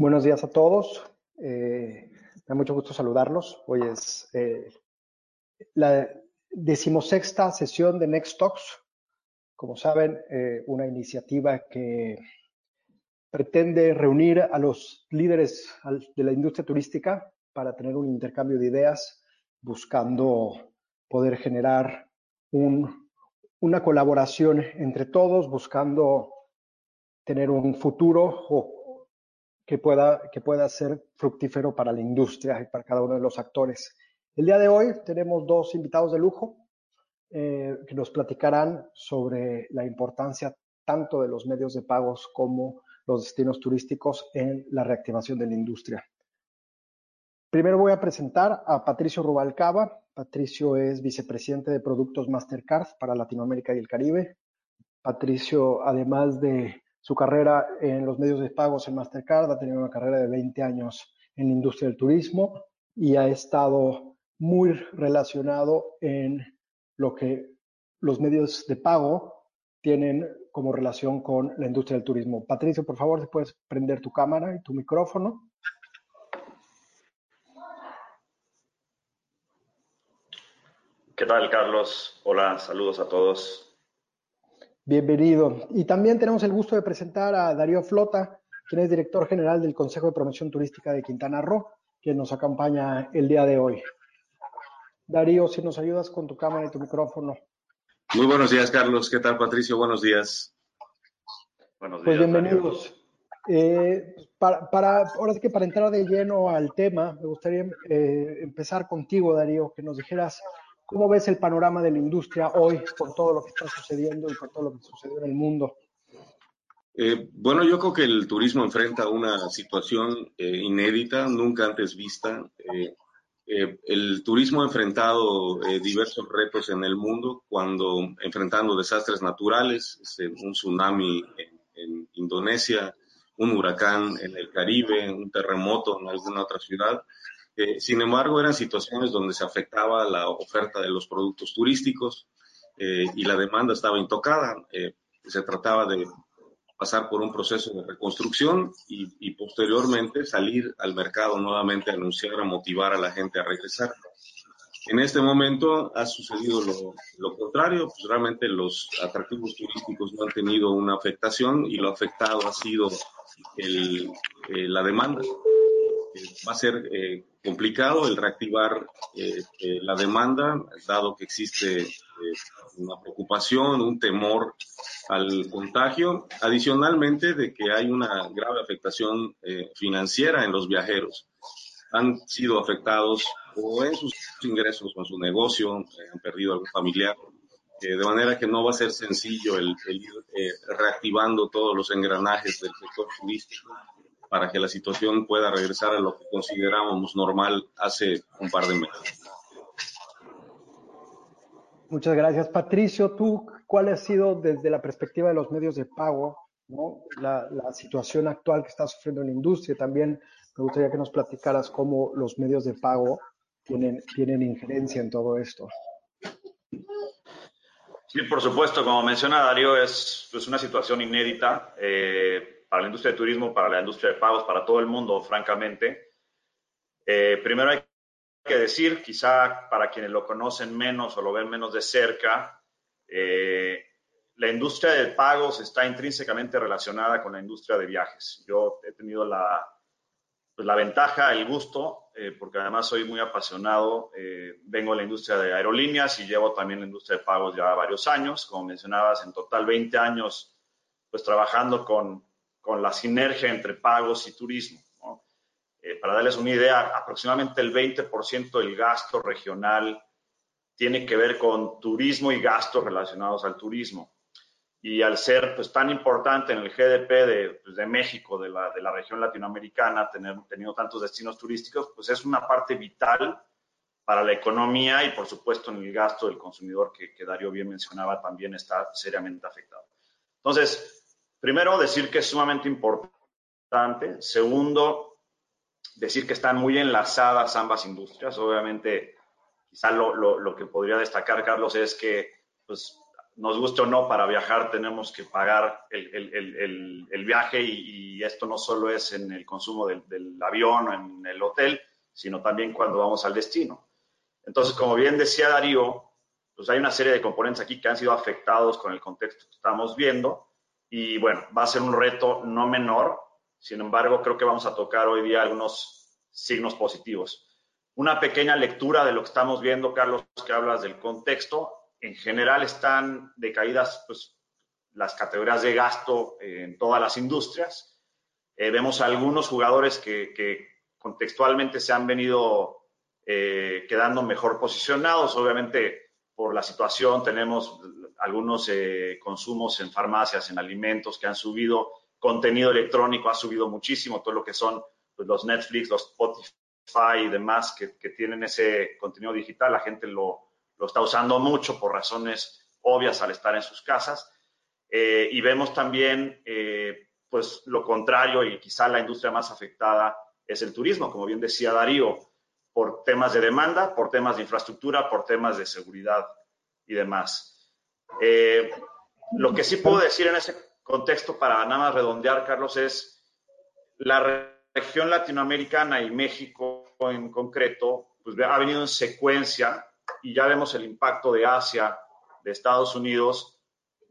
Buenos días a todos. Eh, me da mucho gusto saludarlos. Hoy es eh, la decimosexta sesión de Next Talks. Como saben, eh, una iniciativa que pretende reunir a los líderes de la industria turística para tener un intercambio de ideas, buscando poder generar un, una colaboración entre todos, buscando tener un futuro o que pueda, que pueda ser fructífero para la industria y para cada uno de los actores. El día de hoy tenemos dos invitados de lujo eh, que nos platicarán sobre la importancia tanto de los medios de pagos como los destinos turísticos en la reactivación de la industria. Primero voy a presentar a Patricio Rubalcaba. Patricio es vicepresidente de productos Mastercard para Latinoamérica y el Caribe. Patricio, además de su carrera en los medios de pagos en Mastercard, ha tenido una carrera de 20 años en la industria del turismo y ha estado muy relacionado en lo que los medios de pago tienen como relación con la industria del turismo. Patricio, por favor, si puedes prender tu cámara y tu micrófono. ¿Qué tal, Carlos? Hola, saludos a todos. Bienvenido. Y también tenemos el gusto de presentar a Darío Flota, quien es director general del Consejo de Promoción Turística de Quintana Roo, quien nos acompaña el día de hoy. Darío, si nos ayudas con tu cámara y tu micrófono. Muy buenos días, Carlos. ¿Qué tal, Patricio? Buenos días. Buenos pues días. Pues bienvenidos. Eh, para, ahora sí que para entrar de lleno al tema, me gustaría eh, empezar contigo, Darío, que nos dijeras ¿Cómo ves el panorama de la industria hoy con todo lo que está sucediendo y con todo lo que sucedió en el mundo? Eh, bueno, yo creo que el turismo enfrenta una situación eh, inédita, nunca antes vista. Eh, el turismo ha enfrentado diversos retos en el mundo, cuando enfrentando desastres naturales, este, un tsunami en Indonesia, un huracán en el Caribe, un terremoto en alguna otra ciudad. Eh, sin embargo, eran situaciones donde se afectaba la oferta de los productos turísticos eh, y la demanda estaba intocada. Eh, se trataba de pasar por un proceso de reconstrucción y, posteriormente salir al mercado nuevamente a anunciar, a motivar a la gente a regresar. En este momento ha sucedido lo, contrario, pues realmente los atractivos turísticos no han tenido una afectación y lo afectado ha sido la demanda va a ser eh, complicado el reactivar eh, eh, la demanda, dado que existe una preocupación, un temor al contagio, adicionalmente de que hay una grave afectación financiera en los viajeros. Han sido afectados o en sus ingresos o en su negocio, han perdido algún familiar, de manera que no va a ser sencillo el, el ir reactivando todos los engranajes del sector turístico para que la situación pueda regresar a lo que considerábamos normal hace un par de meses. Muchas gracias. Patricio, ¿tú cuál ha sido desde la perspectiva de los medios de pago ¿no? la, situación actual que está sufriendo la industria? También me gustaría que nos platicaras cómo los medios de pago tienen, tienen injerencia en todo esto. Sí, por supuesto, como menciona Darío, es, es una situación inédita. Eh, para la industria de turismo, para la industria de pagos, para todo el mundo, francamente. Eh, primero hay que decir, quizá para quienes lo conocen menos o lo ven menos de cerca, eh, la industria de pagos está intrínsecamente relacionada con la industria de viajes. Yo he tenido la, pues, la ventaja, el gusto, eh, porque además soy muy apasionado, vengo de la industria de aerolíneas y llevo también la industria de pagos ya varios años, como mencionabas, en total 20 años, pues trabajando con, con la sinergia entre pagos y turismo. Eh, para darles una idea, aproximadamente el 20% del gasto regional tiene que ver con turismo y gastos relacionados al turismo. Y al ser pues, tan importante en el GDP de, pues, de México, de la, de la, región latinoamericana, tener tenido tantos destinos turísticos, pues es una parte vital para la economía y, por supuesto, en el gasto del consumidor, que, que Darío bien mencionaba, también está seriamente afectado. Entonces, Primero, decir que es sumamente importante. Segundo, decir que están muy enlazadas ambas industrias. Obviamente, quizá lo, que podría destacar, Carlos, es que pues, nos guste o no, para viajar tenemos que pagar el, viaje y, esto no solo es en el consumo del, avión o en el hotel, sino también cuando vamos al destino. Entonces, como bien decía Darío, pues hay una serie de componentes aquí que han sido afectados con el contexto que estamos viendo y bueno, va a ser un reto no menor, sin embargo, creo que vamos a tocar hoy día algunos signos positivos. Una pequeña lectura de lo que estamos viendo, Carlos, que hablas del contexto en general están decaídas pues, las categorías de gasto en todas las industrias. Eh, vemos algunos jugadores que, contextualmente se han venido eh, quedando mejor posicionados. Obviamente, por la situación, tenemos algunos eh, consumos en farmacias, en alimentos que han subido. Contenido electrónico ha subido muchísimo, todo lo que son pues, los Netflix, los Spotify y demás que, que tienen ese contenido digital. La gente lo, lo está usando mucho por razones obvias al estar en sus casas. Eh, y vemos también, eh, pues, lo contrario y quizá la industria más afectada es el turismo, como bien decía Darío, por temas de demanda, por temas de infraestructura, por temas de seguridad y demás. Eh, lo que sí puedo decir en ese contexto, para nada más redondear, Carlos, es la región latinoamericana y México en concreto, pues ha venido en secuencia y ya vemos el impacto de Asia, de Estados Unidos,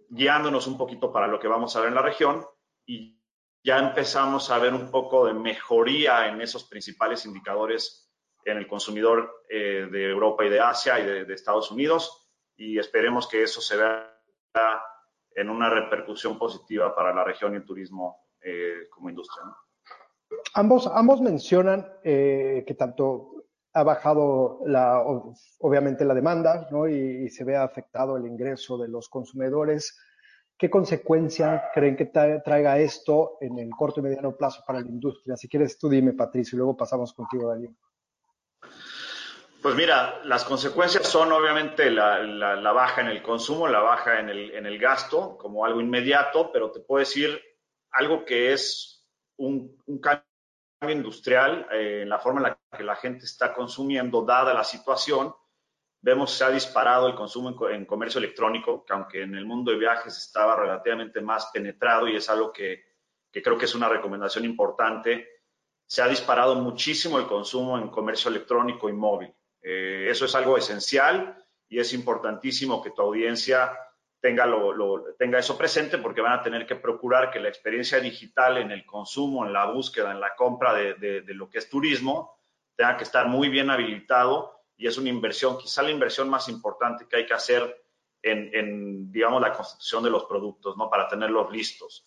guiándonos un poquito para lo que vamos a ver en la región y ya empezamos a ver un poco de mejoría en esos principales indicadores en el consumidor eh, de Europa y de Asia y de, Estados Unidos y esperemos que eso se vea en una repercusión positiva para la región y el turismo eh, como industria. Ambos, ambos mencionan eh, que tanto ha bajado la, obviamente la demanda ¿no? y, se ve afectado el ingreso de los consumidores. ¿Qué consecuencia creen que traiga esto en el corto y mediano plazo para la industria? Si quieres, tú dime, Patricio, y luego pasamos contigo, Daniel. Pues mira, las consecuencias son obviamente la, baja en el consumo, la baja en el, gasto como algo inmediato, pero te puedo decir algo que es un, un cambio industrial, eh, en la forma en la que la gente está consumiendo, dada la situación, vemos que se ha disparado el consumo en, comercio electrónico, que aunque en el mundo de viajes estaba relativamente más penetrado y es algo que, creo que es una recomendación importante, se ha disparado muchísimo el consumo en comercio electrónico y móvil. Eh, eso es algo esencial y es importantísimo que tu audiencia tenga, lo, tenga eso presente porque van a tener que procurar que la experiencia digital en el consumo, en la búsqueda, en la compra de, lo que es turismo, tenga que estar muy bien habilitado y es una inversión, quizá la inversión más importante que hay que hacer en, digamos, la constitución de los productos, ¿no? Para tenerlos listos.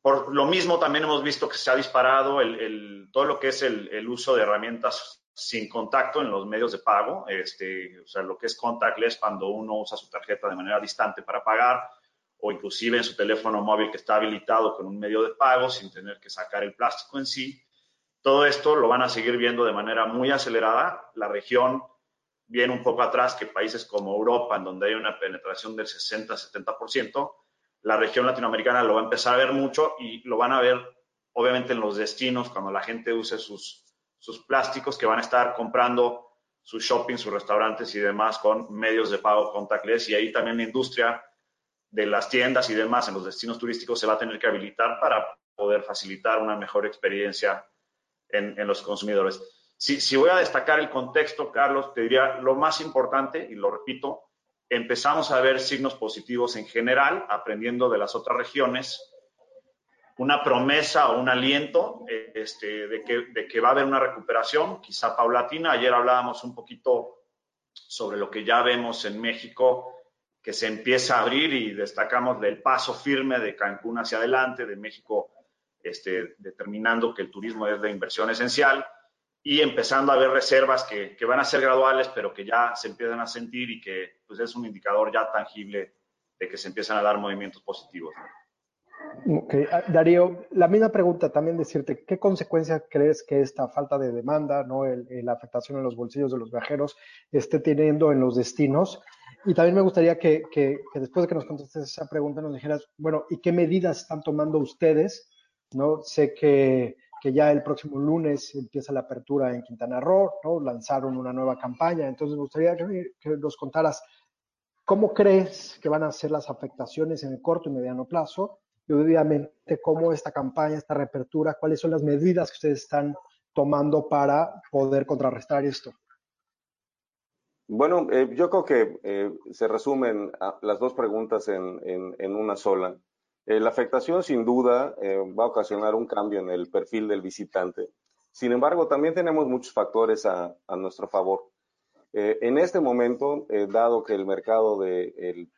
Por lo mismo, también hemos visto que se ha disparado el, todo lo que es el, el uso de herramientas sin contacto en los medios de pago, este, o sea, lo que es contactless cuando uno usa su tarjeta de manera distante para pagar o inclusive en su teléfono móvil que está habilitado con un medio de pago sin tener que sacar el plástico en sí. Todo esto lo van a seguir viendo de manera muy acelerada. La región viene un poco atrás que países como Europa, en donde hay una penetración del 60-70%. La región latinoamericana lo va a empezar a ver mucho y lo van a ver obviamente en los destinos cuando la gente use sus sus plásticos que van a estar comprando sus shopping, sus restaurantes y demás con medios de pago contactless y ahí también la industria de las tiendas y demás en los destinos turísticos se va a tener que habilitar para poder facilitar una mejor experiencia en, los consumidores. Si, si, voy a destacar el contexto, Carlos, te diría lo más importante, y lo repito, empezamos a ver signos positivos en general, aprendiendo de las otras regiones, una promesa o un aliento este, de, que, de, que, va a haber una recuperación, quizá paulatina. Ayer hablábamos un poquito sobre lo que ya vemos en México, que se empieza a abrir y destacamos del paso firme de Cancún hacia adelante, de México este, determinando que el turismo es de inversión esencial y empezando a ver reservas que, que, van a ser graduales, pero que ya se empiezan a sentir y que pues, es un indicador ya tangible de que se empiezan a dar movimientos positivos. Ok, ah, Darío, la misma pregunta también decirte, ¿qué consecuencias crees que esta falta de demanda, ¿no? la afectación en los bolsillos de los viajeros esté teniendo en los destinos? Y también me gustaría que, después de que nos contestes esa pregunta nos dijeras, bueno, ¿y qué medidas están tomando ustedes? ¿No? Sé que, ya el próximo lunes empieza la apertura en Quintana Roo, ¿no? Lanzaron una nueva campaña, entonces me gustaría que nos contaras ¿cómo crees que van a ser las afectaciones en el corto y mediano plazo? Cómo esta campaña, esta reapertura, cuáles son las medidas que ustedes están tomando para poder contrarrestar esto. Bueno, eh, yo creo que eh, se resumen las dos preguntas en, una sola. Eh, la afectación sin duda va a ocasionar un cambio en el perfil del visitante. Sin embargo, también tenemos muchos factores a nuestro favor. En este momento, dado que el mercado de,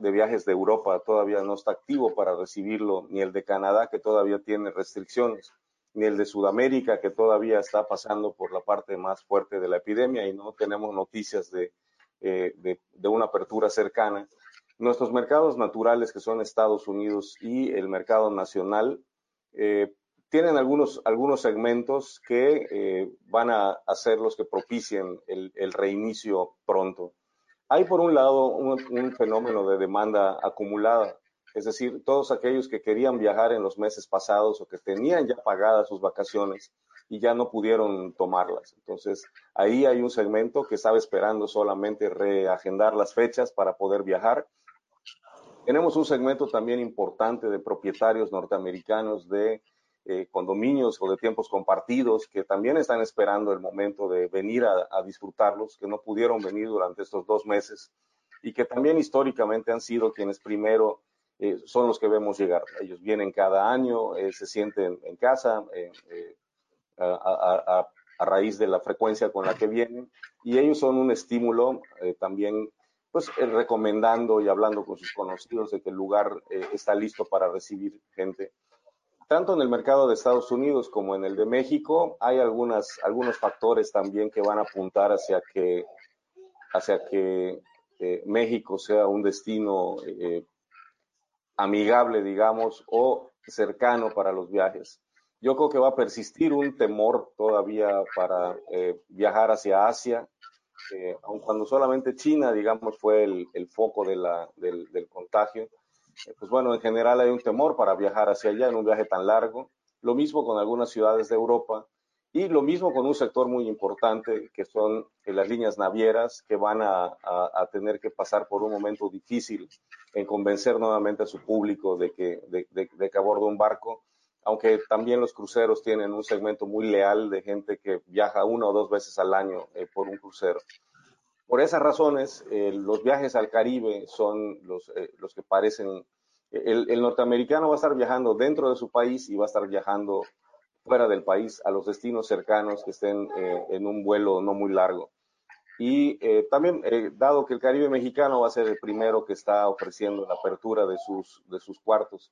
viajes de Europa todavía no está activo para recibirlo, ni el de Canadá, que todavía tiene restricciones, ni el de Sudamérica, que todavía está pasando por la parte más fuerte de la epidemia y no tenemos noticias de, eh, una apertura cercana. Nuestros mercados naturales, que son Estados Unidos y el mercado nacional, eh, tienen algunos, algunos segmentos que eh, van a hacer los que propicien el, el, reinicio pronto. Hay, por un lado, un fenómeno de demanda acumulada es decir, todos aquellos que querían viajar en los meses pasados o que tenían ya pagadas sus vacaciones y ya no pudieron tomarlas. Entonces, ahí hay un segmento que estaba esperando solamente reagendar las fechas para poder viajar. Tenemos un segmento también importante de propietarios norteamericanos de eh, condominios o de tiempos compartidos que también están esperando el momento de venir a, a disfrutarlos, que no pudieron venir durante estos dos meses y que también históricamente han sido quienes primero eh, son los que vemos llegar. Ellos vienen cada año, eh, se sienten en casa eh, a, raíz de la frecuencia con la que vienen y ellos son un estímulo también, pues recomendando y hablando con sus conocidos de que el lugar está listo para recibir gente. Tanto en el mercado de Estados Unidos como en el de México hay algunas, algunos factores también que van a apuntar hacia que, hacia que México sea un destino amigable, digamos, o cercano para los viajes. Yo creo que va a persistir un temor todavía para eh, viajar hacia Asia, eh, aun cuando solamente China, digamos, fue el, foco de la, del, contagio. Eh, pues bueno, en general hay un temor para viajar hacia allá en un viaje tan largo. Lo mismo con algunas ciudades de Europa y lo mismo con un sector muy importante que son las líneas navieras que van a, tener que pasar por un momento difícil en convencer nuevamente a su público de que, de, de, que a bordo un barco, aunque también los cruceros tienen un segmento muy leal de gente que viaja una o dos veces al año eh, por un crucero. Por esas razones, eh, los viajes al Caribe son los, eh, que parecen... El, el norteamericano va a estar viajando dentro de su país y va a estar viajando fuera del país, a los destinos cercanos que estén eh, en un vuelo no muy largo. Y eh, también, eh, dado que el Caribe mexicano va a ser el primero que está ofreciendo la apertura de sus, de sus cuartos,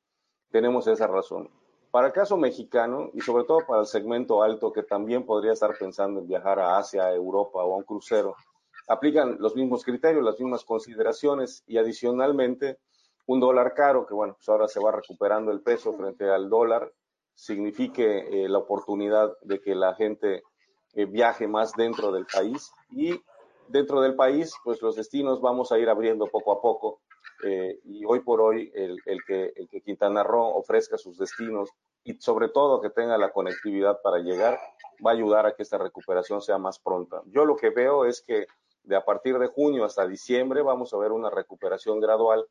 tenemos esa razón. Para el caso mexicano, y sobre todo para el segmento alto que también podría estar pensando en viajar a Asia, Europa o a un crucero, aplican los mismos criterios, las mismas consideraciones y adicionalmente un dólar caro, que bueno, pues ahora se va recuperando el peso frente al dólar, signifique eh, la oportunidad de que la gente eh, viaje más dentro del país y dentro del país, pues los destinos vamos a ir abriendo poco a poco eh, y hoy por hoy el, que, el que Quintana Roo ofrezca sus destinos y sobre todo que tenga la conectividad para llegar va a ayudar a que esta recuperación sea más pronta. Yo lo que veo es que de a partir de junio hasta diciembre vamos a ver una recuperación gradual,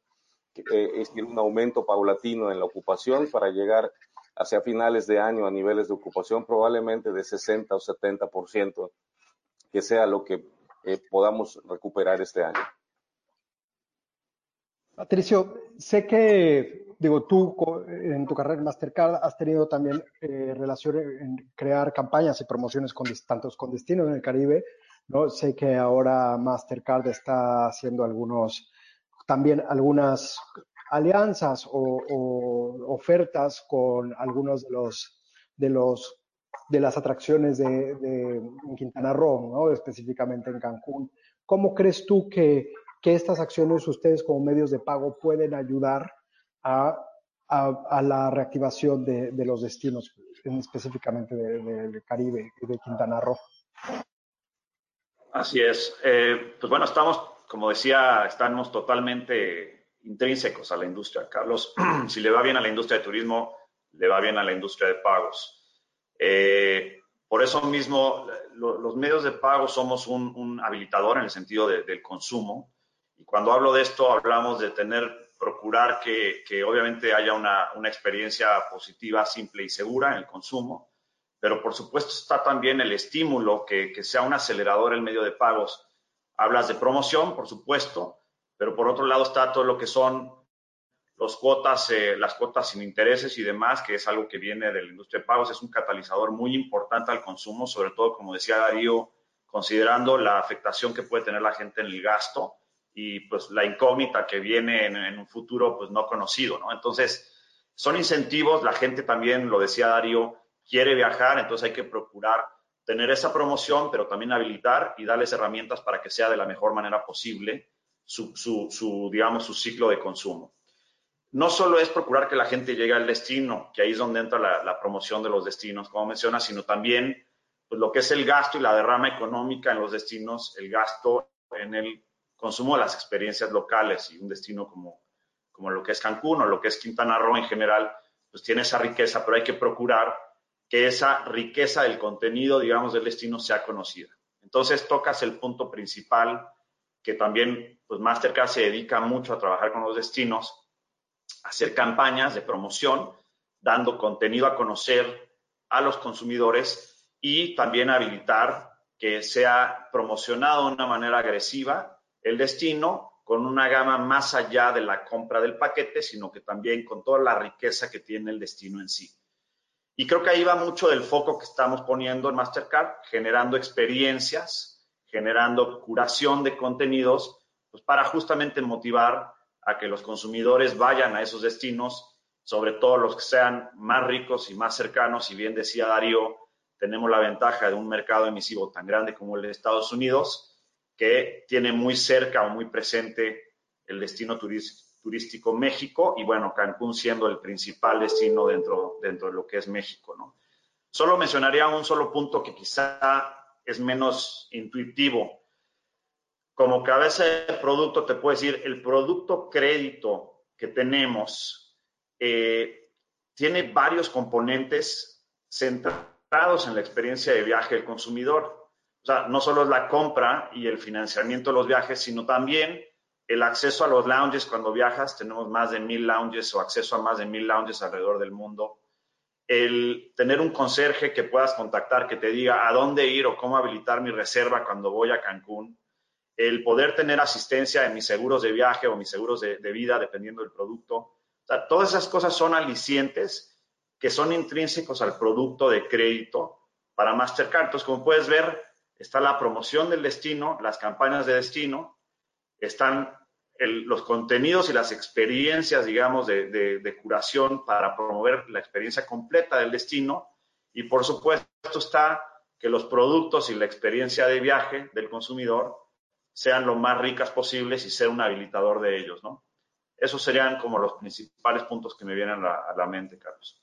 es decir, un aumento paulatino en la ocupación para llegar hacia finales de año a niveles de ocupación probablemente de 60 o 70%, que sea lo que eh, podamos recuperar este año. Patricio, sé que, digo, tú en tu carrera en Mastercard has tenido también eh, relación en crear campañas y promociones con tantos con destinos en el Caribe, ¿no? Sé que ahora Mastercard está haciendo algunos, también algunas alianzas o, ofertas con algunos de los de los de las atracciones de, Quintana Roo, ¿no? específicamente en Cancún. ¿Cómo crees tú que, que, estas acciones ustedes como medios de pago pueden ayudar a, a, la reactivación de, de, los destinos, específicamente del Caribe y de Quintana Roo? Así es. Eh, pues bueno, estamos, como decía, estamos totalmente intrínsecos a la industria. Carlos, si le va bien a la industria de turismo, le va bien a la industria de pagos. Eh, por eso mismo, los medios de pago somos un, habilitador en el sentido del consumo Y cuando hablo de esto, hablamos de tener, procurar que, que obviamente haya una, una, experiencia positiva, simple y segura en el consumo, pero por supuesto está también el estímulo, que, sea un acelerador el medio de pagos. Hablas de promoción, por supuesto, pero por otro lado está todo lo que son los cuotas, eh, las cuotas sin intereses y demás, que es algo que viene de la industria de pagos, es un catalizador muy importante al consumo, sobre todo, como decía Darío, considerando la afectación que puede tener la gente en el gasto y pues la incógnita que viene en, un futuro pues no conocido, ¿no? Entonces, son incentivos, la gente también, lo decía Darío, quiere viajar, entonces hay que procurar tener esa promoción, pero también habilitar y darles herramientas para que sea de la mejor manera posible su, su digamos, su ciclo de consumo. No solo es procurar que la gente llegue al destino, que ahí es donde entra la, promoción de los destinos, como menciona, sino también pues, lo que es el gasto y la derrama económica en los destinos, el gasto en el consumo de las experiencias locales y un destino como, como lo que es Cancún o lo que es Quintana Roo en general, pues tiene esa riqueza, pero hay que procurar que esa riqueza del contenido, digamos, del destino sea conocida. Entonces tocas el punto principal que también, pues Mastercard se dedica mucho a trabajar con los destinos, hacer campañas de promoción, dando contenido a conocer a los consumidores y también habilitar que sea promocionado de una manera agresiva el destino con una gama más allá de la compra del paquete, sino que también con toda la riqueza que tiene el destino en sí. Y creo que ahí va mucho del foco que estamos poniendo en Mastercard, generando experiencias, generando curación de contenidos, pues para justamente motivar a que los consumidores vayan a esos destinos, sobre todo los que sean más ricos y más cercanos. Si bien decía Darío, tenemos la ventaja de un mercado emisivo tan grande como el de Estados Unidos, que tiene muy cerca o muy presente el destino turístico México y bueno, Cancún siendo el principal destino dentro, dentro de lo que es México, ¿no? Solo mencionaría un solo punto que quizá es menos intuitivo como cabeza de producto te puedo decir, el producto crédito que tenemos eh, tiene varios componentes centrados en la experiencia de viaje del consumidor. O sea, no solo es la compra y el financiamiento de los viajes, sino también el acceso a los lounges cuando viajas. Tenemos más de mil lounges o acceso a más de mil lounges alrededor del mundo. El tener un conserje que puedas contactar, que te diga a dónde ir o cómo habilitar mi reserva cuando voy a Cancún el poder tener asistencia en mis seguros de viaje o mis seguros de, vida, dependiendo del producto. Todas esas cosas son alicientes que son intrínsecos al producto de crédito para Mastercard. Entonces, como puedes ver, está la promoción del destino, las campañas de destino, están los contenidos y las experiencias, digamos, de, de curación para promover la experiencia completa del destino. Y por supuesto está que los productos y la experiencia de viaje del consumidor sean lo más ricas posibles y ser un habilitador de ellos, ¿no? Esos serían como los principales puntos que me vienen a la, mente, Carlos.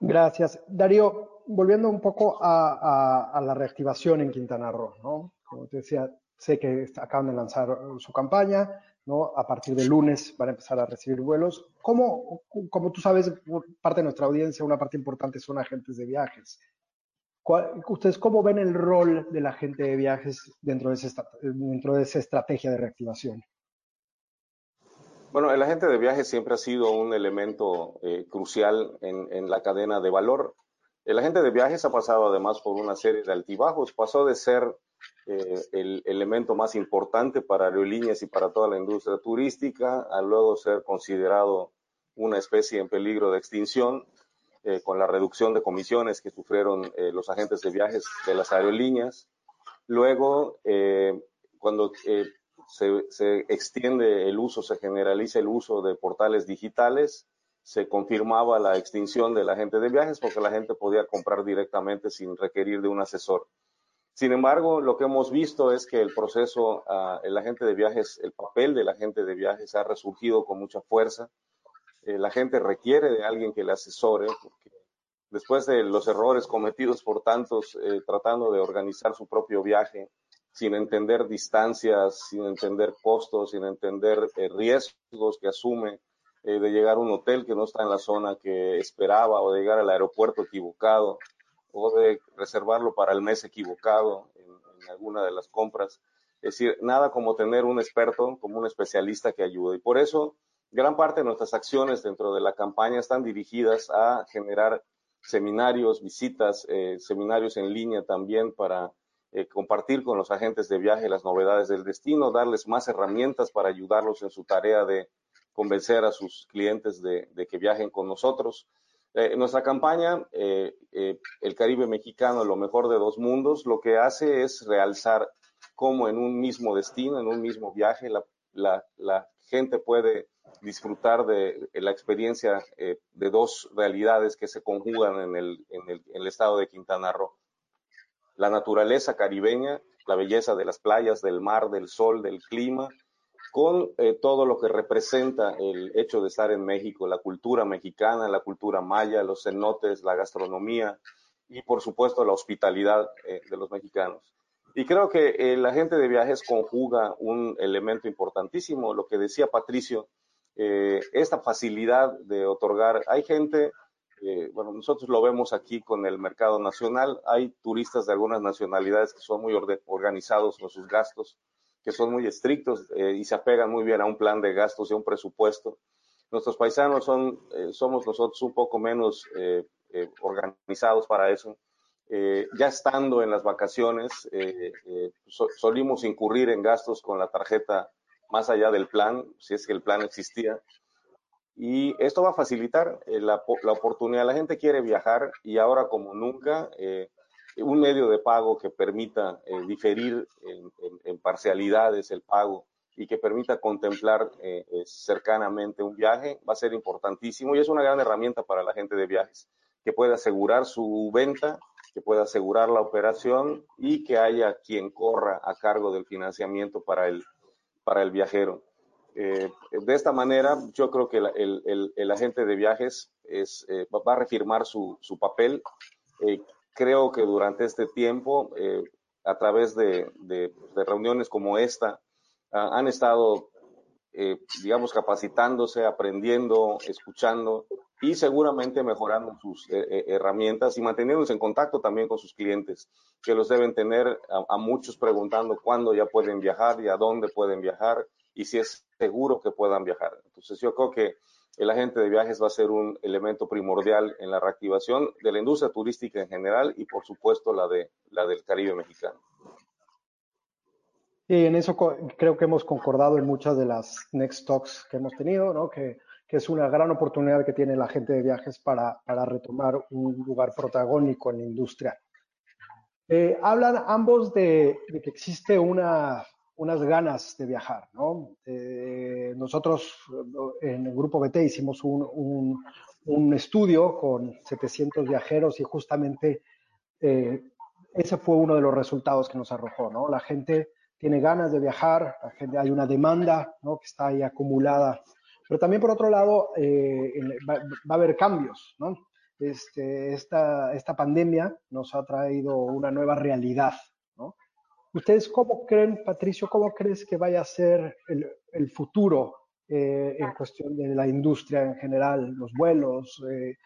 Gracias. Darío, volviendo un poco a, la reactivación en Quintana Roo, ¿no? Como te decía, sé que acaban de lanzar su campaña, ¿no? A partir de lunes van a empezar a recibir vuelos. ¿Cómo, como tú sabes, parte de nuestra audiencia, una parte importante son agentes de viajes. ¿Ustedes cómo ven el rol de la gente de viajes dentro de, esa, dentro de esa estrategia de reactivación? Bueno, el agente de viajes siempre ha sido un elemento eh, crucial en, la cadena de valor. El agente de viajes ha pasado además por una serie de altibajos. Pasó de ser eh, el elemento más importante para aerolíneas y para toda la industria turística a luego ser considerado una especie en peligro de extinción eh, con la reducción de comisiones que sufrieron eh, los agentes de viajes de las aerolíneas. Luego, cuando se, se, extiende el uso, se generaliza el uso de portales digitales, se confirmaba la extinción del agente de viajes porque la gente podía comprar directamente sin requerir de un asesor. Sin embargo, lo que hemos visto es que el proceso, ah, el agente de viajes, el papel del agente de viajes ha resurgido con mucha fuerza. Eh, la gente requiere de alguien que le asesore, porque después de los errores cometidos por tantos eh, tratando de organizar su propio viaje, sin entender distancias, sin entender costos, sin entender eh, riesgos que asume de llegar a un hotel que no está en la zona que esperaba o de llegar al aeropuerto equivocado o reservarlo para el mes equivocado en, alguna de las compras. Es decir, nada como tener un experto, como un especialista que ayude. Y por eso, gran parte de nuestras acciones dentro de la campaña están dirigidas a generar seminarios, visitas, eh, seminarios en línea también para eh, compartir con los agentes de viaje las novedades del destino, darles más herramientas para ayudarlos en su tarea de convencer a sus clientes de, que viajen con nosotros. Eh, nuestra campaña, El Caribe Mexicano, lo mejor de dos mundos, lo que hace es realzar cómo en un mismo destino, en un mismo viaje, la, gente puede disfrutar de la experiencia eh, de dos realidades que se conjugan en el, estado de Quintana Roo. La naturaleza caribeña, la belleza de las playas, del mar, del sol, del clima, con eh, todo lo que representa el hecho de estar en México, la cultura mexicana, la cultura maya, los cenotes, la gastronomía y por supuesto la hospitalidad eh, de los mexicanos. Y creo que el agente de viajes conjuga un elemento importantísimo, lo que decía Patricio, eh, esta facilidad de otorgar. Hay gente, eh, bueno, nosotros lo vemos aquí con el mercado nacional, hay turistas de algunas nacionalidades que son muy organizados con sus gastos, que son muy estrictos eh, y se apegan muy bien a un plan de gastos y a un presupuesto. Nuestros paisanos son, somos nosotros un poco menos organizados para eso eh, ya estando en las vacaciones, eh, eh, solimos incurrir en gastos con la tarjeta más allá del plan, si es que el plan existía. Y esto va a facilitar la, oportunidad. La gente quiere viajar y ahora como nunca, un medio de pago que permita diferir en, parcialidades el pago y que permita contemplar cercanamente un viaje va a ser importantísimo y es una gran herramienta para la gente de viajes que puede asegurar su venta que pueda asegurar la operación y que haya quien corra a cargo del financiamiento para el, para el viajero. Eh, de esta manera, yo creo que el, el, agente de viajes es, eh, va a reafirmar su, su papel. Eh, creo que durante este tiempo, a través de, de, reuniones como esta, ah, han estado, digamos, capacitándose, aprendiendo, escuchando y seguramente mejorando sus eh, eh, herramientas y manteniéndose en contacto también con sus clientes, que los deben tener a, muchos preguntando cuándo ya pueden viajar y a dónde pueden viajar y si es seguro que puedan viajar. Entonces yo creo que el agente de viajes va a ser un elemento primordial en la reactivación de la industria turística en general y por supuesto la, de, la del Caribe mexicano. Y en eso creo que hemos concordado en muchas de las Next Talks que hemos tenido, ¿no? que que es una gran oportunidad que tiene la gente de viajes para, para retomar un lugar protagónico en la industria. Eh, hablan ambos de, que existe una, unas ganas de viajar, ¿no? Eh, nosotros en el grupo BT hicimos un, un, estudio con 700 viajeros y justamente eh, ese fue uno de los resultados que nos arrojó, ¿no? La gente tiene ganas de viajar, la gente, hay una demanda, ¿no? Que está ahí acumulada pero también, por otro lado, eh, va, a haber cambios, ¿no? Este, esta, esta pandemia nos ha traído una nueva realidad. ¿Ustedes cómo creen, Patricio, cómo crees que vaya a ser el, el futuro eh, en cuestión de la industria en general, los vuelos, eh,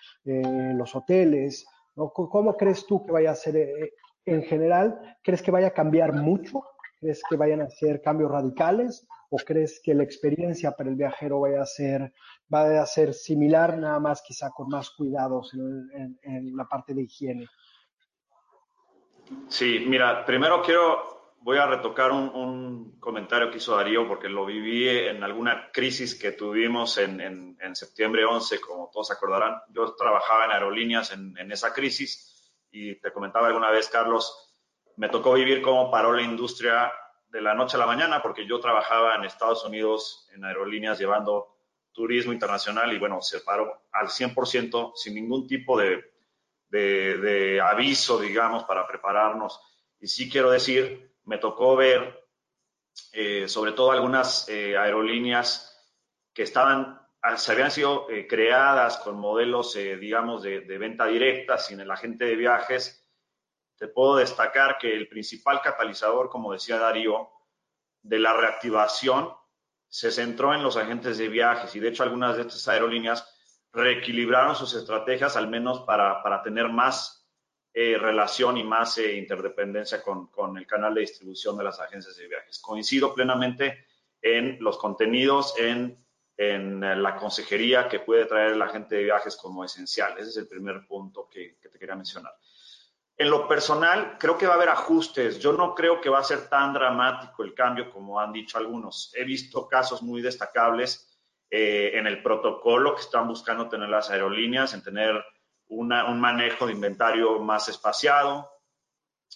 los hoteles? ¿no? ¿Cómo crees tú que vaya a ser en general? ¿Crees que vaya a cambiar mucho? ¿Crees que vayan a ser cambios radicales? ¿O crees que la experiencia para el viajero vaya a ser, va a ser similar, nada más quizá con más cuidados en, la parte de higiene? Sí, mira, primero quiero, voy a retocar un, comentario que hizo Darío porque lo viví en alguna crisis que tuvimos en, en, septiembre 11, como todos acordarán. Yo trabajaba en aerolíneas en, esa crisis y te comentaba alguna vez, Carlos, me tocó vivir cómo paró la industria de la noche a la mañana, porque yo trabajaba en Estados Unidos en aerolíneas llevando turismo internacional y bueno, se paró al 100% sin ningún tipo de, de, aviso, digamos, para prepararnos. Y sí quiero decir, me tocó ver eh, sobre todo algunas eh, aerolíneas que estaban, se habían sido eh, creadas con modelos, digamos, de, de, venta directa sin el agente de viajes. Te puedo destacar que el principal catalizador, como decía Darío, de la reactivación se centró en los agentes de viajes y de hecho algunas de estas aerolíneas reequilibraron sus estrategias al menos para, tener más eh, relación y más eh, interdependencia con, con, el canal de distribución de las agencias de viajes. Coincido plenamente en los contenidos, en, en la consejería que puede traer el agente de viajes como esencial. Ese es el primer punto que, que te quería mencionar. En lo personal, creo que va a haber ajustes. Yo no creo que va a ser tan dramático el cambio como han dicho algunos. He visto casos muy destacables eh, en el protocolo que están buscando tener las aerolíneas, en tener un manejo de inventario más espaciado,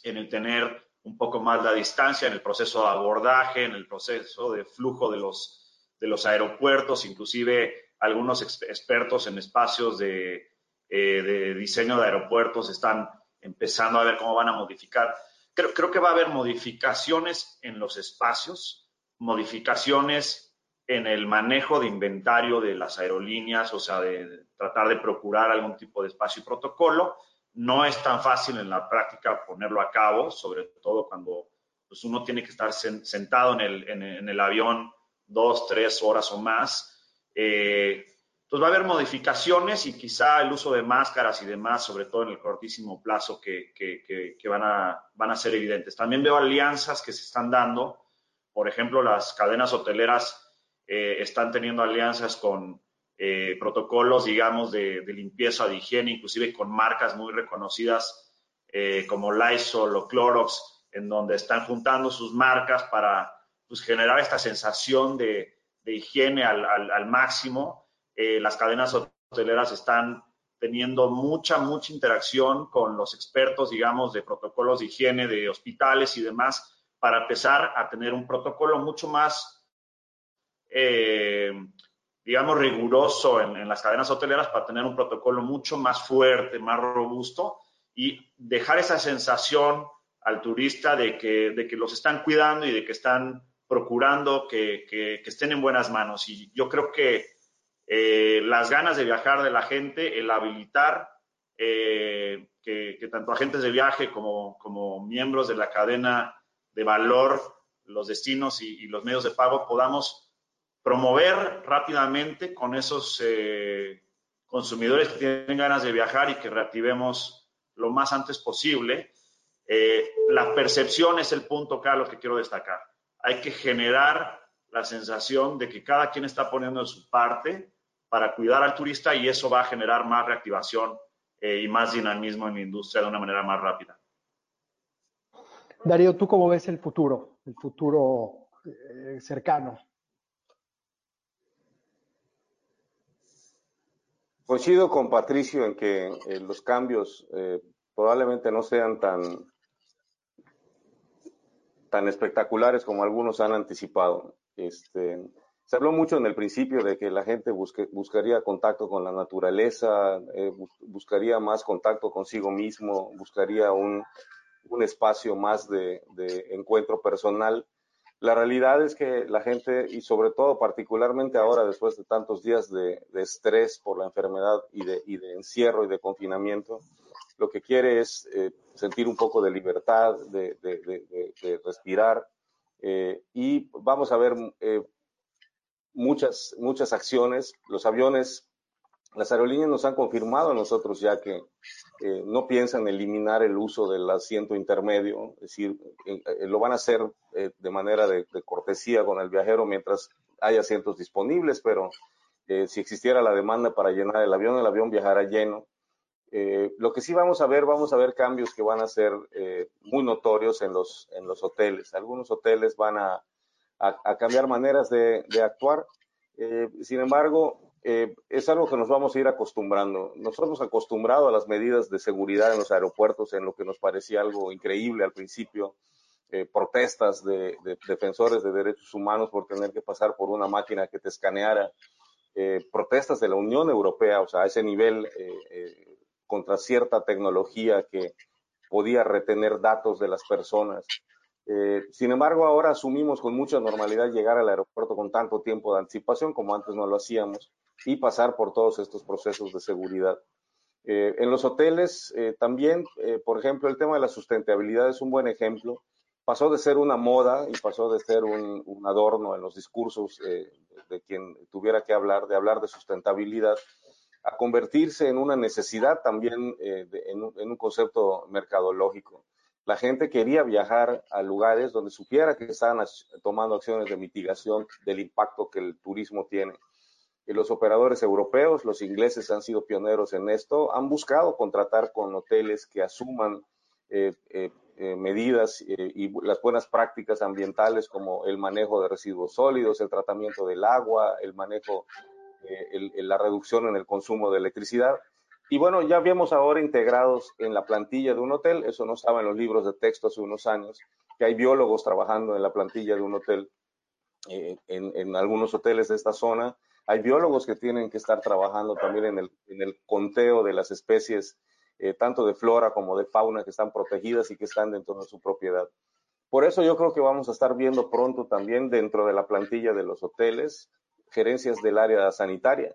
en el tener un poco más la distancia en el proceso de abordaje, en el proceso de flujo de los, de los aeropuertos, inclusive algunos expertos en espacios de, eh, de, diseño de aeropuertos están empezando a ver cómo van a modificar. Creo, creo que va a haber modificaciones en los espacios, modificaciones en el manejo de inventario de las aerolíneas, o sea, de tratar de procurar algún tipo de espacio y protocolo. No es tan fácil en la práctica ponerlo a cabo, sobre todo cuando pues, uno tiene que estar sentado en el, en, el, avión dos, tres horas o más. Eh, entonces va a haber modificaciones y quizá el uso de máscaras y demás, sobre todo en el cortísimo plazo, que, que, que, van, a, van a ser evidentes. También veo alianzas que se están dando, por ejemplo, las cadenas hoteleras eh, están teniendo alianzas con eh, protocolos, digamos, de, limpieza, de higiene, inclusive con marcas muy reconocidas eh, como Lysol o Clorox, en donde están juntando sus marcas para pues, generar esta sensación de, higiene al, máximo. las cadenas hoteleras están teniendo mucha, mucha interacción con los expertos, digamos, de protocolos de higiene de hospitales y demás, para empezar a tener un protocolo mucho más eh, digamos, riguroso en, las cadenas hoteleras para tener un protocolo mucho más fuerte, más robusto y dejar esa sensación al turista de que, de que los están cuidando y de que están procurando que, que, estén en buenas manos. Y yo creo que eh, las ganas de viajar de la gente, el habilitar eh, que, tanto agentes de viaje como, como miembros de la cadena de valor, los destinos y, y los medios de pago podamos promover rápidamente con esos eh, consumidores que tienen ganas de viajar y que reactivemos lo más antes posible. Eh, la percepción es el punto, Carlos, que quiero destacar. Hay que generar la sensación de que cada quien está poniendo en su parte para cuidar al turista y eso va a generar más reactivación eh, y más dinamismo en la industria de una manera más rápida. Darío, ¿tú cómo ves el futuro, el futuro cercano? Coincido con Patricio en que eh, los cambios eh, probablemente no sean tan, tan espectaculares como algunos han anticipado. Este, se habló mucho en el principio de que la gente buscaría contacto con la naturaleza, eh, buscaría más contacto consigo mismo, buscaría un, un espacio más de, de encuentro personal la realidad es que la gente, y sobre todo particularmente ahora, después de tantos días de, estrés por la enfermedad y de, encierro y de confinamiento, lo que quiere es eh, sentir un poco de libertad, de, respirar. Eh, y vamos a ver eh, muchas, muchas acciones. Los aviones las aerolíneas nos han confirmado a nosotros ya que eh, no piensan eliminar el uso del asiento intermedio, es decir, eh, eh, lo van a hacer de manera de, cortesía con el viajero mientras hay asientos disponibles, pero si existiera la demanda para llenar el avión, el avión viajará lleno. lo que sí vamos a ver, vamos a ver cambios que van a ser muy notorios en los, en los hoteles. Algunos hoteles van a, a, cambiar maneras de, de actuar. sin embargo, eh, es algo que nos vamos a ir acostumbrando. Nosotros acostumbrados a las medidas de seguridad en los aeropuertos, en lo que nos parecía algo increíble al principio, eh, protestas de, defensores de derechos humanos por tener que pasar por una máquina que te escaneara, eh, protestas de la Unión Europea, o sea, a ese nivel contra cierta tecnología que podía retener datos de las personas. sin embargo, ahora asumimos con mucha normalidad llegar al aeropuerto con tanto tiempo de anticipación como antes no lo hacíamos y pasar por todos estos procesos de seguridad. Eh, en los hoteles eh, también, eh, por ejemplo, el tema de la sustentabilidad es un buen ejemplo. Pasó de ser una moda y pasó de ser un, adorno en los discursos de quien tuviera que hablar, de hablar de sustentabilidad, a convertirse en una necesidad también eh, en, un, concepto mercadológico. La gente quería viajar a lugares donde supiera que estaban tomando acciones de mitigación del impacto que el turismo tiene. Los operadores europeos, los ingleses han sido pioneros en esto, han buscado contratar con hoteles que asuman eh, eh, medidas y las buenas prácticas ambientales como el manejo de residuos sólidos, el tratamiento del agua, el manejo eh, la reducción en el consumo de electricidad. Y bueno, ya vemos ahora integrados en la plantilla de un hotel, eso no estaba en los libros de texto hace unos años, que hay biólogos trabajando en la plantilla de un hotel, eh, en, algunos hoteles de esta zona. Hay biólogos que tienen que estar trabajando también en el, conteo de las especies, eh, tanto de flora como de fauna, que están protegidas y que están dentro de su propiedad. Por eso yo creo que vamos a estar viendo pronto también dentro de la plantilla de los hoteles gerencias del área sanitaria.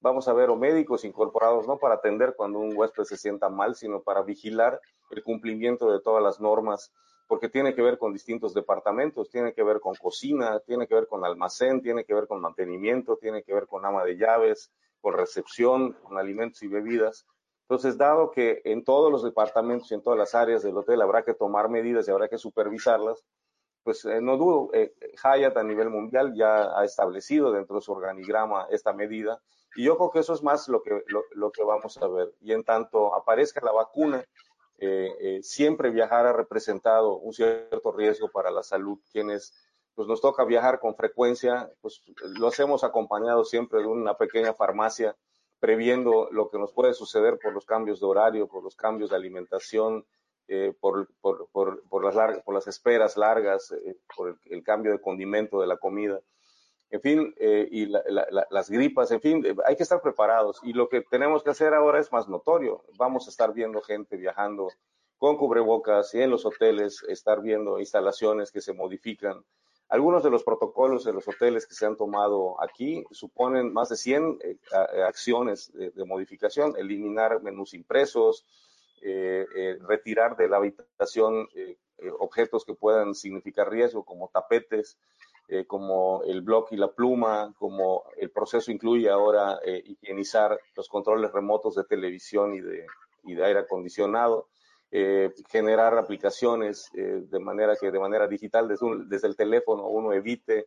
Vamos a ver o médicos incorporados no para atender cuando un huésped se sienta mal, sino para vigilar el cumplimiento de todas las normas, porque tiene que ver con distintos departamentos, tiene que ver con cocina, tiene que ver con almacén, tiene que ver con mantenimiento, tiene que ver con ama de llaves, con recepción, con alimentos y bebidas. Entonces, dado que en todos los departamentos y en todas las áreas del hotel habrá que tomar medidas y habrá que supervisarlas, pues eh, no dudo, eh, Hyatt a nivel mundial ya ha establecido dentro de su organigrama esta medida y yo creo que eso es más lo que, lo, que vamos a ver. Y en tanto aparezca la vacuna, eh, siempre viajar ha representado un cierto riesgo para la salud. Quienes pues nos toca viajar con frecuencia, pues lo hacemos acompañado siempre de una pequeña farmacia previendo lo que nos puede suceder por los cambios de horario, por los cambios de alimentación, eh, por, por, por, por, las esperas largas, eh, por el, cambio de condimento de la comida, en fin, eh, y las gripas, en fin, hay que estar preparados. Y lo que tenemos que hacer ahora es más notorio. Vamos a estar viendo gente viajando con cubrebocas y en los hoteles, estar viendo instalaciones que se modifican. Algunos de los protocolos de los hoteles que se han tomado aquí suponen más de 100 acciones de, modificación, eliminar menús impresos, eh, eh, retirar de la habitación eh, objetos que puedan significar riesgo, como tapetes, como el bloque y la pluma, como el proceso incluye ahora higienizar los controles remotos de televisión y de, y de aire acondicionado. generar aplicaciones de manera que de manera digital desde, desde, el teléfono uno evite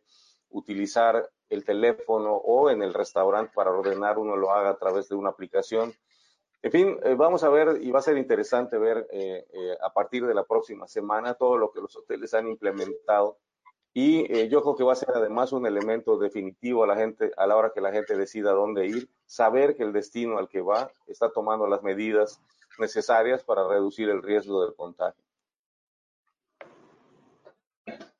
utilizar el teléfono o en el restaurante para ordenar uno lo haga a través de una aplicación. En fin, eh, vamos a ver y va a ser interesante ver eh, eh, a partir de la próxima semana todo lo que los hoteles han implementado y yo creo que va a ser además un elemento definitivo a la gente a la hora que la gente decida dónde ir, saber que el destino al que va está tomando las medidas necesarias para reducir el riesgo del contagio.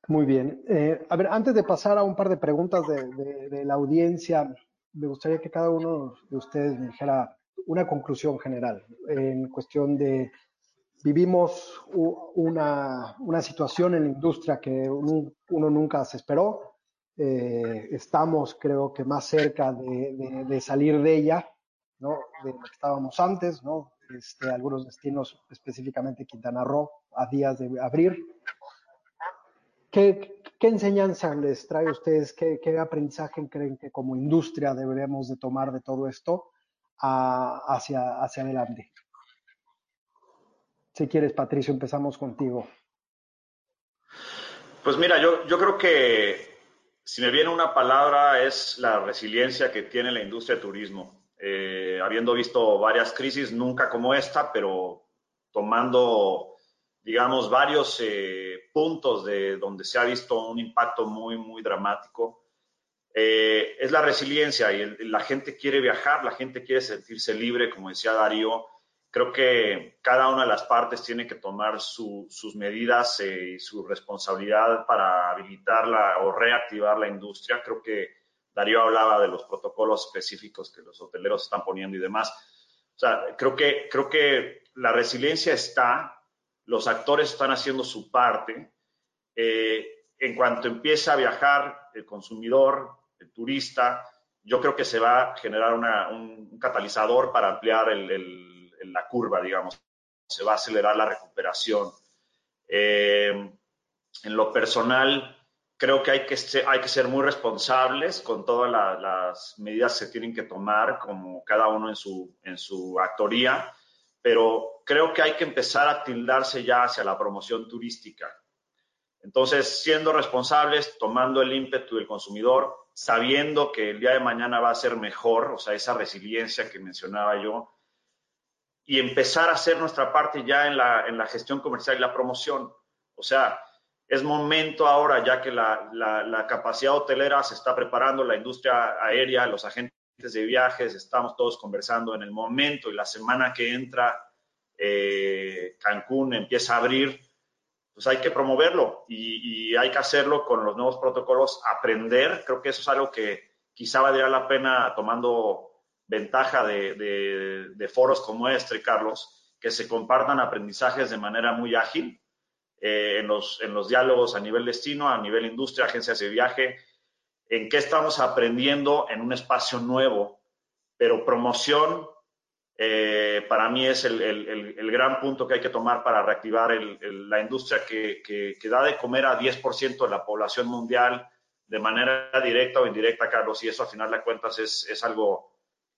Muy bien. a ver, antes de pasar a un par de preguntas de, de la audiencia, me gustaría que cada uno de ustedes me dijera una conclusión general en cuestión de vivimos una, una situación en la industria que uno, nunca se esperó. Eh, estamos, creo que, más cerca de, de, salir de ella, ¿no? De lo que estábamos antes, ¿no? Este, algunos destinos, específicamente Quintana Roo, a días de abrir. ¿Qué, qué enseñanza les trae a ustedes? ¿Qué, ¿Qué aprendizaje creen que como industria deberíamos de tomar de todo esto? hacia, hacia adelante. Si quieres, Patricio, empezamos contigo. Pues mira, yo, creo que si me viene una palabra es la resiliencia que tiene la industria de turismo. Eh, habiendo visto varias crisis, nunca como esta, pero tomando, digamos, varios eh, puntos de donde se ha visto un impacto muy, muy dramático. Eh, es la resiliencia y la gente quiere viajar, la gente quiere sentirse libre, como decía Darío. Creo que cada una de las partes tiene que tomar sus medidas eh, y su responsabilidad para habilitarla o reactivar la industria. Creo que Darío hablaba de los protocolos específicos que los hoteleros están poniendo y demás. O sea, creo que, creo que la resiliencia está, los actores están haciendo su parte. Eh, en cuanto empiece a viajar el consumidor, el turista, yo creo que se va a generar un, catalizador para ampliar la curva, digamos. Se va a acelerar la recuperación. Eh, en lo personal, creo que hay que, ser, hay que ser muy responsables con todas las medidas que se tienen que tomar, como cada uno en su, en su actoría, pero creo que hay que empezar a tildarse ya hacia la promoción turística. Entonces, siendo responsables, tomando el ímpetu del consumidor, sabiendo que el día de mañana va a ser mejor, o sea, esa resiliencia que mencionaba yo, y empezar a hacer nuestra parte ya en la, en la gestión comercial y la promoción. O sea, es momento ahora, ya que la, la, capacidad hotelera se está preparando, la industria aérea, los agentes de viajes, estamos todos conversando en el momento y la semana que entra eh, Cancún empieza a abrir, pues hay que promoverlo y, hay que hacerlo con los nuevos protocolos, aprender. Creo que eso es algo que quizá valdría la pena tomando ventaja de, foros como este, Carlos, que se compartan aprendizajes de manera muy ágil eh, en, los, en los diálogos a nivel destino, a nivel industria, agencias de viaje, en qué estamos aprendiendo en un espacio nuevo, pero promoción eh, para mí es el, gran punto que hay que tomar para reactivar la industria que, que, da de comer a 10% de la población mundial de manera directa o indirecta, Carlos, y eso al final de cuentas es, es, algo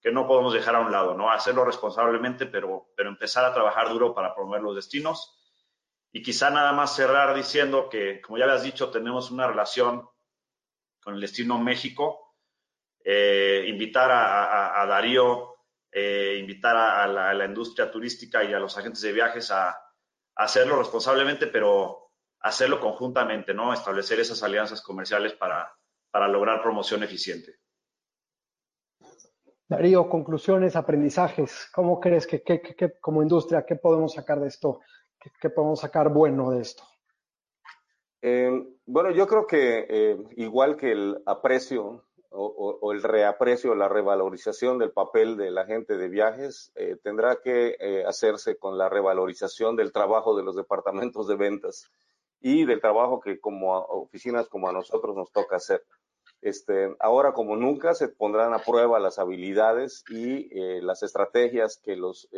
que no podemos dejar a un lado, ¿no? Hacerlo responsablemente, pero, pero empezar a trabajar duro para promover los destinos. Y quizá nada más cerrar diciendo que, como ya habías dicho, tenemos una relación con el destino México. Eh, invitar a Darío eh, invitar a, la, industria turística y a los agentes de viajes a, hacerlo responsablemente, pero hacerlo conjuntamente, ¿no? Establecer esas alianzas comerciales para, para lograr promoción eficiente. Darío, conclusiones, aprendizajes. ¿Cómo crees que, como industria, qué podemos sacar de esto? ¿Qué, podemos sacar bueno de esto? Eh, bueno, yo creo que eh, igual que el aprecio o, el reaprecio, la revalorización del papel del agente de viajes eh, tendrá que hacerse con la revalorización del trabajo de los departamentos de ventas y del trabajo que como oficinas como a nosotros nos toca hacer. Este, ahora como nunca se pondrán a prueba las habilidades y eh, las estrategias que los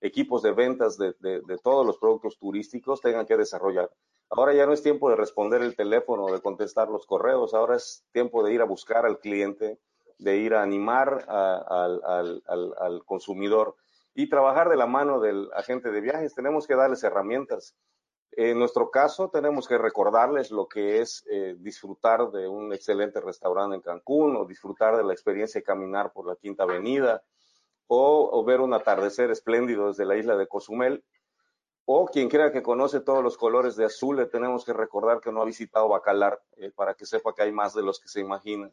equipos de ventas de, de todos los productos turísticos tengan que desarrollar. Ahora ya no es tiempo de responder el teléfono, de contestar los correos, ahora es tiempo de ir a buscar al cliente, de ir a animar al, consumidor y trabajar de la mano del agente de viajes. Tenemos que darles herramientas. En nuestro caso, tenemos que recordarles lo que es eh, disfrutar de un excelente restaurante en Cancún o disfrutar de la experiencia de caminar por la Quinta Avenida o, o ver un atardecer espléndido desde la isla de Cozumel o quien crea que conoce todos los colores de azul, le tenemos que recordar que no ha visitado Bacalar eh, para que sepa que hay más de los que se imaginan.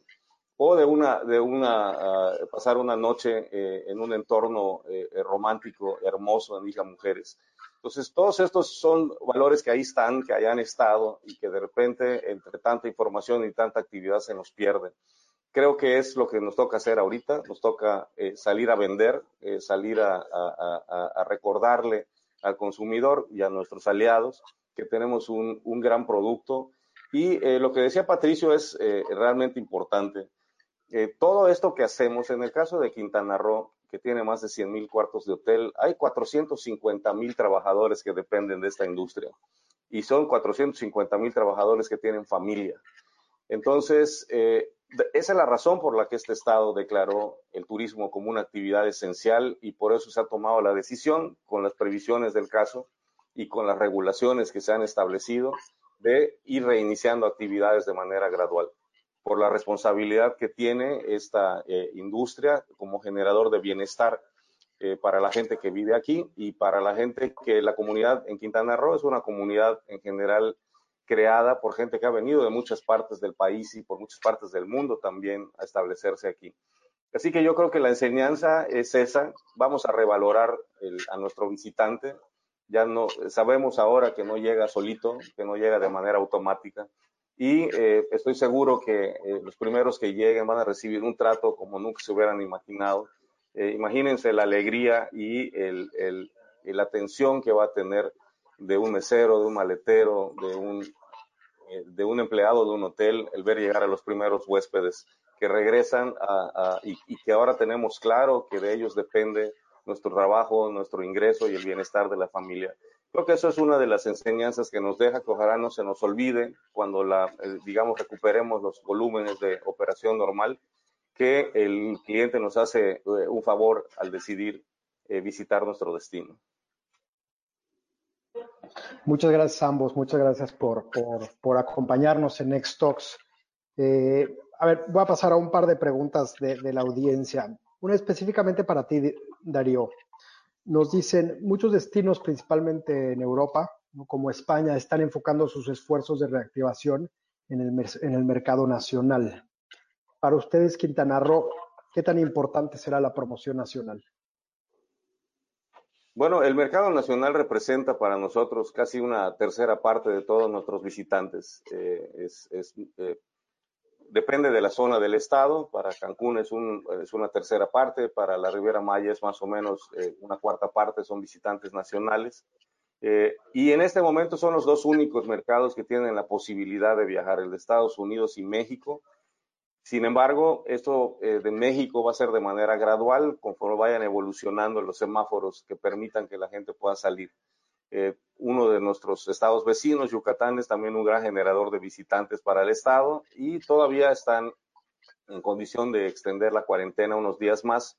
O de una, de una, ah, pasar una noche eh, en un entorno eh, romántico, hermoso en Isla Mujeres. Entonces, todos estos son valores que ahí están, que hayan estado y que de repente, entre tanta información y tanta actividad, se nos pierden. Creo que es lo que nos toca hacer ahorita. Nos toca salir a vender, salir a, recordarle al consumidor y a nuestros aliados, que tenemos un, gran producto. Y eh, lo que decía Patricio es eh, realmente importante. Eh, todo esto que hacemos, en el caso de Quintana Roo, que tiene más de 100 mil cuartos de hotel, hay 450 mil trabajadores que dependen de esta industria y son 450 mil trabajadores que tienen familia. Entonces, esa es la razón por la que este Estado declaró el turismo como una actividad esencial y por eso se ha tomado la decisión, con las previsiones del caso y con las regulaciones que se han establecido, de ir reiniciando actividades de manera gradual, por la responsabilidad que tiene esta eh, industria como generador de bienestar eh, para la gente que vive aquí y para la gente que la comunidad en Quintana Roo es una comunidad en general creada por gente que ha venido de muchas partes del país y por muchas partes del mundo también a establecerse aquí. Así que yo creo que la enseñanza es esa. Vamos a revalorar a nuestro visitante. Ya no sabemos ahora que no llega solito, que no llega de manera automática. Y eh, estoy seguro que eh, los primeros que lleguen van a recibir un trato como nunca se hubieran imaginado. Eh, imagínense la alegría y el, el, la atención que va a tener de un mesero, de un maletero, de un de un empleado de un hotel, el ver llegar a los primeros huéspedes que regresan y, que ahora tenemos claro que de ellos depende nuestro trabajo, nuestro ingreso y el bienestar de la familia. Creo que eso es una de las enseñanzas que nos deja, que ojalá no se nos olvide cuando la, eh, digamos, recuperemos los volúmenes de operación normal, que el cliente nos hace eh, un favor al decidir eh, visitar nuestro destino. Muchas gracias a ambos, muchas gracias por, por, acompañarnos en Next Talks. a ver, voy a pasar a un par de preguntas de, de la audiencia. Una específicamente para ti, Darío. Nos dicen, muchos destinos, principalmente en Europa, como España, están enfocando sus esfuerzos de reactivación en el, mercado nacional. Para ustedes, Quintana Roo, ¿qué tan importante será la promoción nacional? Bueno, el mercado nacional representa para nosotros casi una tercera parte de todos nuestros visitantes. Eh, es, eh, depende de la zona del estado. Para Cancún es, un, es una tercera parte, para la Riviera Maya es más o menos eh, una cuarta parte, son visitantes nacionales. Eh, y en este momento son los dos únicos mercados que tienen la posibilidad de viajar, el de Estados Unidos y México. Sin embargo, esto eh, de México va a ser de manera gradual conforme vayan evolucionando los semáforos que permitan que la gente pueda salir. Eh, uno de nuestros estados vecinos, Yucatán, es también un gran generador de visitantes para el estado y todavía están en condición de extender la cuarentena unos días más.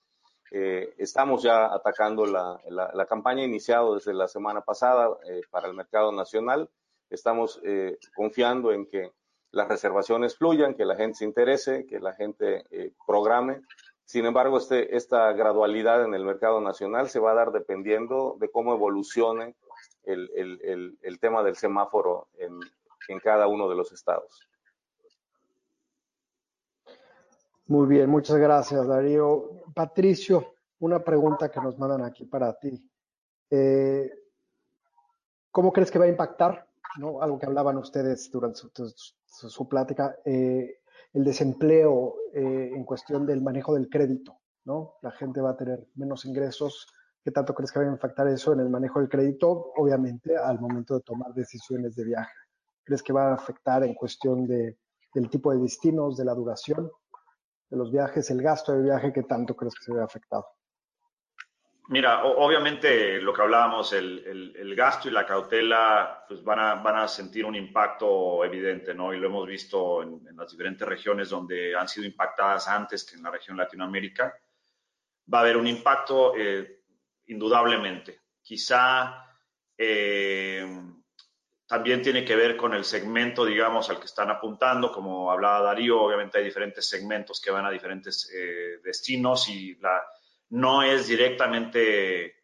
Eh, estamos ya atacando la, campaña iniciada desde la semana pasada eh, para el mercado nacional. Estamos confiando en que las reservaciones fluyan, que la gente se interese, que la gente programe. Sin embargo, este, esta gradualidad en el mercado nacional se va a dar dependiendo de cómo evolucione el, tema del semáforo en, cada uno de los estados. Muy bien, muchas gracias, Darío. Patricio, una pregunta que nos mandan aquí para ti. Eh, ¿Cómo crees que va a impactar, ¿no? algo que hablaban ustedes durante su, plática, eh, el desempleo eh, en cuestión del manejo del crédito? ¿no? La gente va a tener menos ingresos, ¿Qué tanto crees que va a impactar eso en el manejo del crédito? Obviamente, al momento de tomar decisiones de viaje. ¿Crees que va a afectar en cuestión de, del tipo de destinos, de la duración de los viajes, el gasto de viaje? ¿Qué tanto crees que se ve afectado? Mira, obviamente lo que hablábamos, el, el, gasto y la cautela, pues van a, van a sentir un impacto evidente, ¿no? Y lo hemos visto en, las diferentes regiones donde han sido impactadas antes que en la región Latinoamérica. Va a haber un impacto. Eh, indudablemente. Quizá eh, también tiene que ver con el segmento, digamos, al que están apuntando. Como hablaba Darío, obviamente hay diferentes segmentos que van a diferentes eh, destinos y no es directamente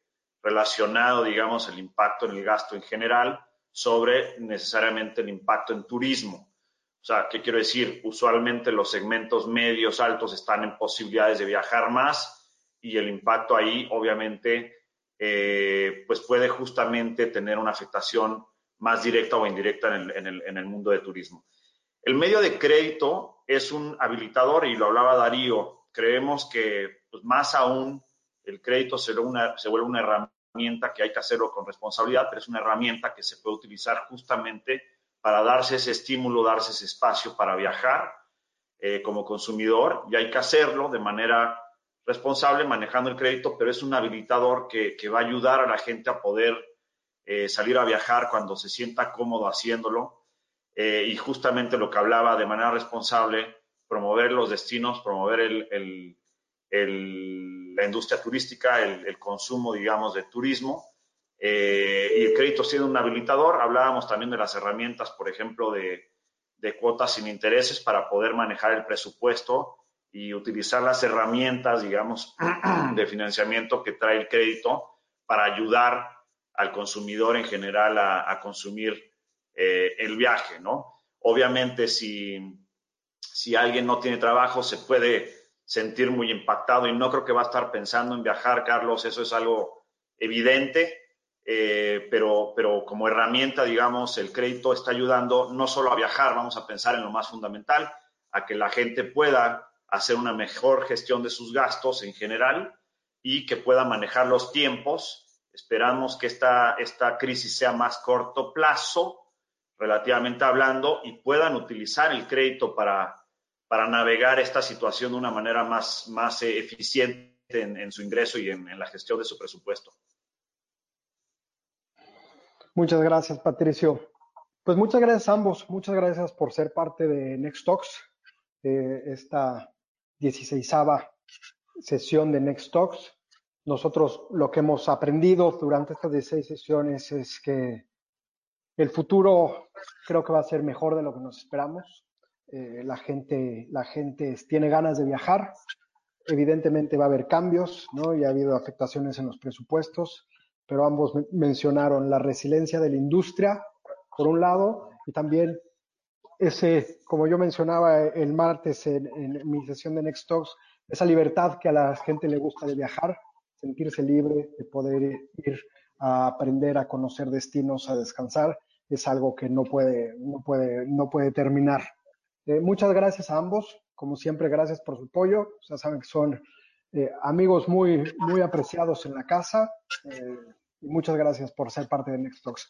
relacionado, digamos, el impacto en el gasto en general sobre necesariamente el impacto en turismo. O sea, ¿qué quiero decir? Usualmente los segmentos medios, altos están en posibilidades de viajar más y el impacto ahí, obviamente, eh, pues puede justamente tener una afectación más directa o indirecta en el, mundo de turismo. El medio de crédito es un habilitador y lo hablaba Darío. Creemos que pues, más aún el crédito se, se vuelve una herramienta que hay que hacerlo con responsabilidad, pero es una herramienta que se puede utilizar justamente para darse ese estímulo, darse ese espacio para viajar eh, como consumidor y hay que hacerlo de manera responsable manejando el crédito, pero es un habilitador que, va a ayudar a la gente a poder eh, salir a viajar cuando se sienta cómodo haciéndolo. Eh, y justamente lo que hablaba de manera responsable, promover los destinos, promover el, la industria turística, el, consumo, digamos, de turismo. Eh, y el crédito siendo un habilitador, hablábamos también de las herramientas, por ejemplo, de, de cuotas sin intereses para poder manejar el presupuesto y utilizar las herramientas, digamos, de financiamiento que trae el crédito para ayudar al consumidor en general a, consumir eh, el viaje, ¿no? Obviamente, si, si alguien no tiene trabajo, se puede sentir muy impactado y no creo que va a estar pensando en viajar, Carlos, eso es algo evidente, eh, pero, pero como herramienta, digamos, el crédito está ayudando no solo a viajar, vamos a pensar en lo más fundamental, a que la gente pueda hacer una mejor gestión de sus gastos en general y que pueda manejar los tiempos. Esperamos que esta, esta crisis sea más corto plazo, relativamente hablando, y puedan utilizar el crédito para, para navegar esta situación de una manera más, más eficiente en, su ingreso y en, la gestión de su presupuesto. Muchas gracias, Patricio. Pues muchas gracias a ambos. Muchas gracias por ser parte de Next Talks, eh, esta 16 sesión de Next Talks. Nosotros lo que hemos aprendido durante estas 16 sesiones es que el futuro creo que va a ser mejor de lo que nos esperamos. Eh, la gente, la gente tiene ganas de viajar. Evidentemente va a haber cambios, ¿no? Y ha habido afectaciones en los presupuestos, pero ambos mencionaron la resiliencia de la industria, por un lado, y también ese, como yo mencionaba el martes en, en mi sesión de Next Talks, esa libertad que a la gente le gusta de viajar, sentirse libre, de poder ir a aprender a conocer destinos, a descansar es algo que no puede, no puede, no puede terminar. Eh, muchas gracias a ambos. Como siempre, gracias por su apoyo. Ya saben que son eh, amigos muy, muy apreciados en la casa. Eh, y muchas gracias por ser parte de Next Talks.